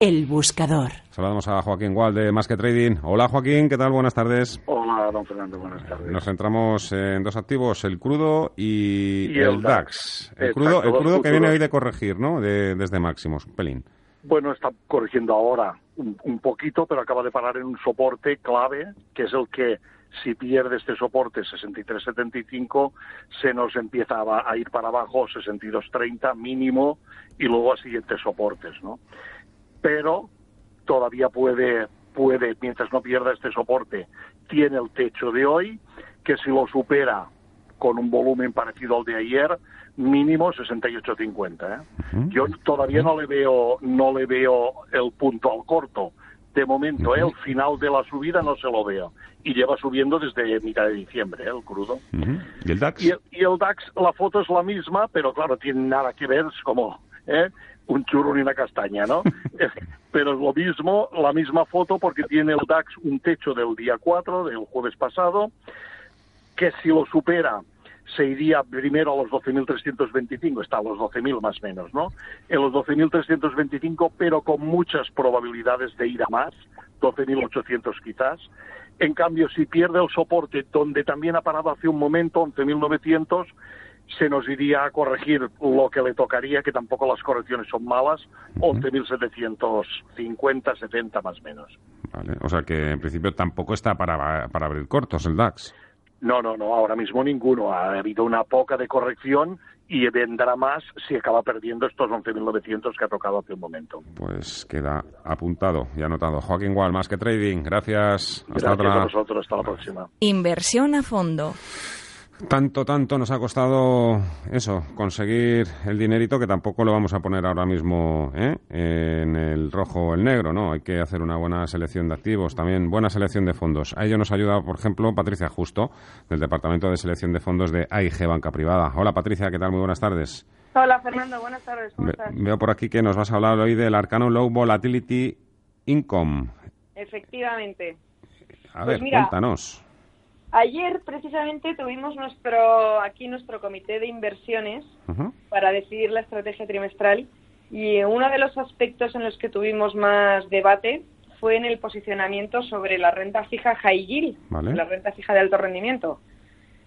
El buscador. Saludamos a Joaquín Gual de Más que Trading. Hola Joaquín, ¿qué tal? Buenas tardes. Hola, don Fernando, buenas tardes. Nos centramos en dos activos, el crudo y, Y el DAX. El Exacto, crudo, el crudo que viene hoy de corregir, ¿no? De- desde máximos, un pelín. Bueno, está corrigiendo ahora un, un poquito, pero acaba de parar en un soporte clave, que es el que, si pierde este soporte 63.75, se nos empieza a, a ir para abajo 62.30 mínimo y luego a siguientes soportes, ¿no? Pero todavía puede, puede, mientras no pierda este soporte, tiene el techo de hoy, que si lo supera con un volumen parecido al de ayer, mínimo 68.50. ¿eh? Yo todavía no le veo no le veo el punto al corto. De momento, ¿eh? el final de la subida no se lo veo. Y lleva subiendo desde mitad de diciembre, ¿eh? el crudo. ¿Y el DAX? Y el, y el DAX, la foto es la misma, pero claro, tiene nada que ver, es como ¿eh? un churro y una castaña, ¿no? Eh, pero es lo mismo, la misma foto, porque tiene el DAX un techo del día 4, del jueves pasado, que si lo supera se iría primero a los 12.325, está a los 12.000 más o menos, ¿no? En los 12.325, pero con muchas probabilidades de ir a más, 12.800 quizás. En cambio, si pierde el soporte donde también ha parado hace un momento, 11.900, se nos iría a corregir lo que le tocaría, que tampoco las correcciones son malas, 11.750, 70 más o menos. Vale. O sea que en principio tampoco está para, para abrir cortos el DAX. No, no, no, ahora mismo ninguno. Ha habido una poca de corrección y vendrá más si acaba perdiendo estos 11.900 que ha tocado hace un momento. Pues queda apuntado y anotado. Joaquín Gual, Más que Trading. Gracias. Hasta Gracias otra. a vosotros, hasta la próxima. Inversión a fondo. Tanto, tanto nos ha costado eso, conseguir el dinerito que tampoco lo vamos a poner ahora mismo ¿eh? en el rojo o el negro, ¿no? Hay que hacer una buena selección de activos, también buena selección de fondos. A ello nos ayuda, por ejemplo, Patricia Justo, del Departamento de Selección de Fondos de AIG Banca Privada. Hola Patricia, ¿qué tal? Muy buenas tardes. Hola Fernando, buenas tardes, ¿cómo estás? veo por aquí que nos vas a hablar hoy del Arcano Low Volatility Income. Efectivamente. A Pues ver, mira, cuéntanos. Ayer precisamente tuvimos nuestro aquí nuestro comité de inversiones para decidir la estrategia trimestral y uno de los aspectos en los que tuvimos más debate fue en el posicionamiento sobre la renta fija high yield, Vale. la renta fija de alto rendimiento.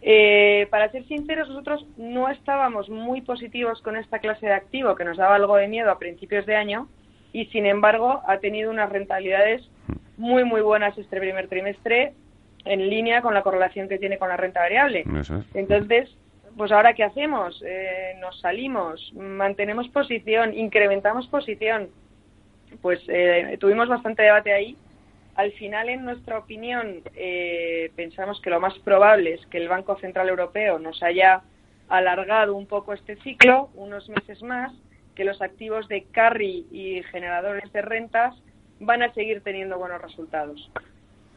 Eh, para ser sinceros, nosotros no estábamos muy positivos con esta clase de activo que nos daba algo de miedo a principios de año y sin embargo ha tenido unas rentabilidades muy muy buenas este primer trimestre en línea con la correlación que tiene con la renta variable. Es. Entonces, pues ahora qué hacemos? Eh, nos salimos, mantenemos posición, incrementamos posición. Pues eh, tuvimos bastante debate ahí. Al final, en nuestra opinión, eh, pensamos que lo más probable es que el Banco Central Europeo nos haya alargado un poco este ciclo, unos meses más, que los activos de carry y generadores de rentas van a seguir teniendo buenos resultados.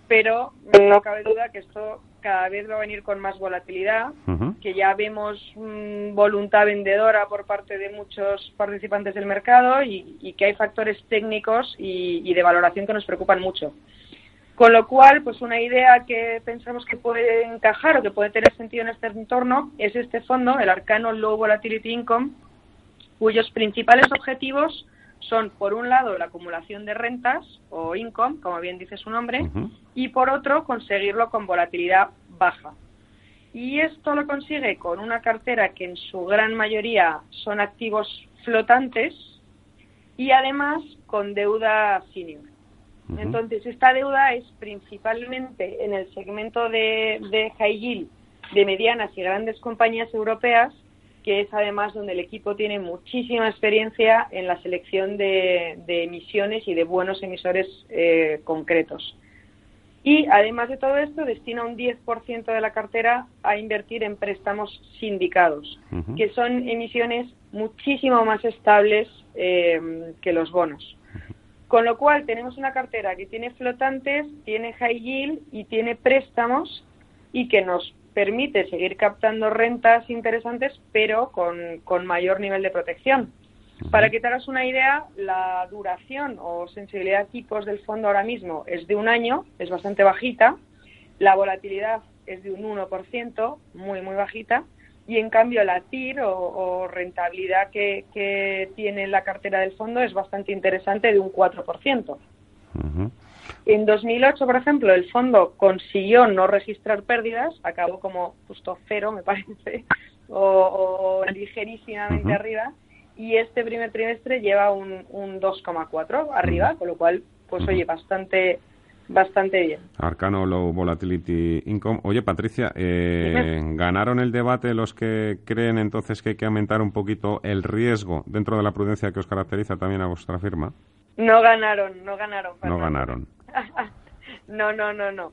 Pero no cabe duda que esto cada vez va a venir con más volatilidad, que ya vemos mm, voluntad vendedora por parte de muchos participantes del mercado y, y que hay factores técnicos y, y de valoración que nos preocupan mucho. Con lo cual, pues una idea que pensamos que puede encajar o que puede tener sentido en este entorno es este fondo, el Arcano Low Volatility Income, cuyos principales objetivos son, por un lado, la acumulación de rentas o income, como bien dice su nombre, y por otro, conseguirlo con volatilidad baja. Y esto lo consigue con una cartera que en su gran mayoría son activos flotantes y además con deuda senior. Entonces, esta deuda es principalmente en el segmento de, de high yield de medianas y grandes compañías europeas, que es además donde el equipo tiene muchísima experiencia en la selección de, de emisiones y de buenos emisores eh, concretos. Y además de todo esto, destina un 10% de la cartera a invertir en préstamos sindicados, que son emisiones muchísimo más estables eh, que los bonos. Con lo cual tenemos una cartera que tiene flotantes, tiene high yield y tiene préstamos y que nos permite seguir captando rentas interesantes, pero con, con mayor nivel de protección. Para que te hagas una idea, la duración o sensibilidad de tipos del fondo ahora mismo es de un año, es bastante bajita. La volatilidad es de un 1%, muy, muy bajita. Y en cambio la TIR o, rentabilidad que, que, tiene la cartera del fondo es bastante interesante, de un 4%. En 2008, por ejemplo, el fondo consiguió no registrar pérdidas, acabó como justo cero, me parece, o, ligerísimamente arriba, y este primer trimestre lleva un, un 2,4 arriba, con lo cual, pues oye, bastante bastante bien. Arcano Low Volatility Income. Oye, Patricia, eh, ¿ganaron el debate los que creen entonces que hay que aumentar un poquito el riesgo dentro de la prudencia que os caracteriza también a vuestra firma? No ganaron, no ganaron. No ganaron. no, no, no, no.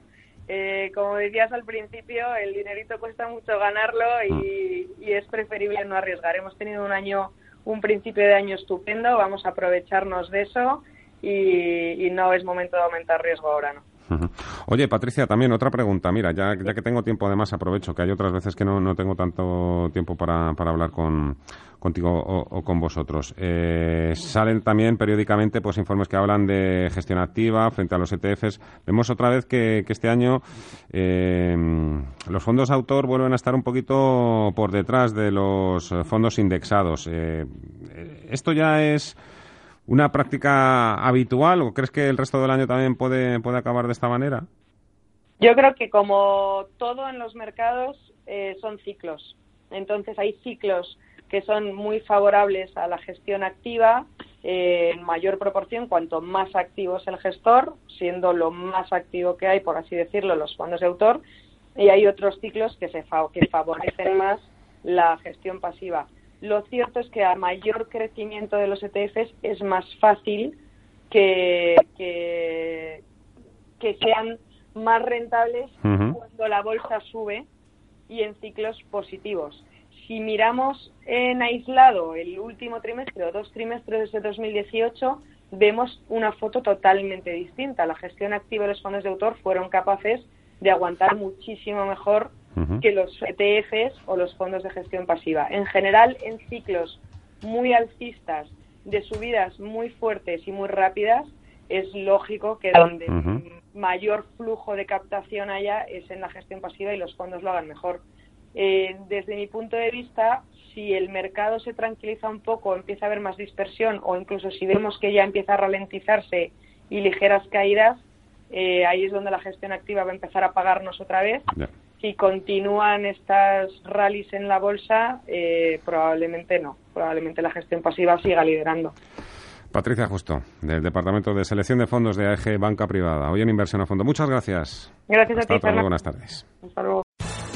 Eh, como decías al principio, el dinerito cuesta mucho ganarlo y, mm. y es preferible no arriesgar. Hemos tenido un año un principio de año estupendo, vamos a aprovecharnos de eso y, no es momento de aumentar riesgo ahora, ¿no? Oye, Patricia, también otra pregunta. Mira, ya, ya que tengo tiempo, además aprovecho que hay otras veces que no, no tengo tanto tiempo para, para hablar con, contigo o, con vosotros. Eh, salen también periódicamente pues informes que hablan de gestión activa frente a los ETFs. Vemos otra vez que, este año eh, los fondos autor vuelven a estar un poquito por detrás de los fondos indexados. Eh, ¿Esto ya es una práctica habitual o crees que el resto del año también puede, puede acabar de esta manera? Yo creo que como todo en los mercados eh, son ciclos. Entonces hay ciclos que son muy favorables a la gestión activa eh, en mayor proporción cuanto más activo es el gestor, siendo lo más activo que hay, por así decirlo, los fondos de autor, y hay otros ciclos que, se que favorecen más la gestión pasiva. Lo cierto es que a mayor crecimiento de los ETFs es más fácil que, que, sean más rentables cuando la bolsa sube y en ciclos positivos. Si miramos en aislado el último trimestre o dos trimestres de 2018, vemos una foto totalmente distinta. La gestión activa de los fondos de autor fueron capaces de aguantar muchísimo mejor que los ETFs o los fondos de gestión pasiva. En general, en ciclos muy alcistas, de subidas muy fuertes y muy rápidas, es lógico que donde mayor flujo de captación haya es en la gestión pasiva y los fondos lo hagan mejor. Eh, desde mi punto de vista, si el mercado se tranquiliza un poco, empieza a haber más dispersión o incluso si vemos que ya empieza a ralentizarse y ligeras caídas, eh, ahí es donde la gestión activa va a empezar a pagarnos otra vez si continúan estas rallies en la bolsa, eh, probablemente no. Probablemente la gestión pasiva siga liderando. Patricia Justo, del Departamento de Selección de Fondos de AEG Banca Privada. Hoy en Inversión a Fondo. Muchas gracias. Gracias a ti, Buenas tardes. Hasta luego.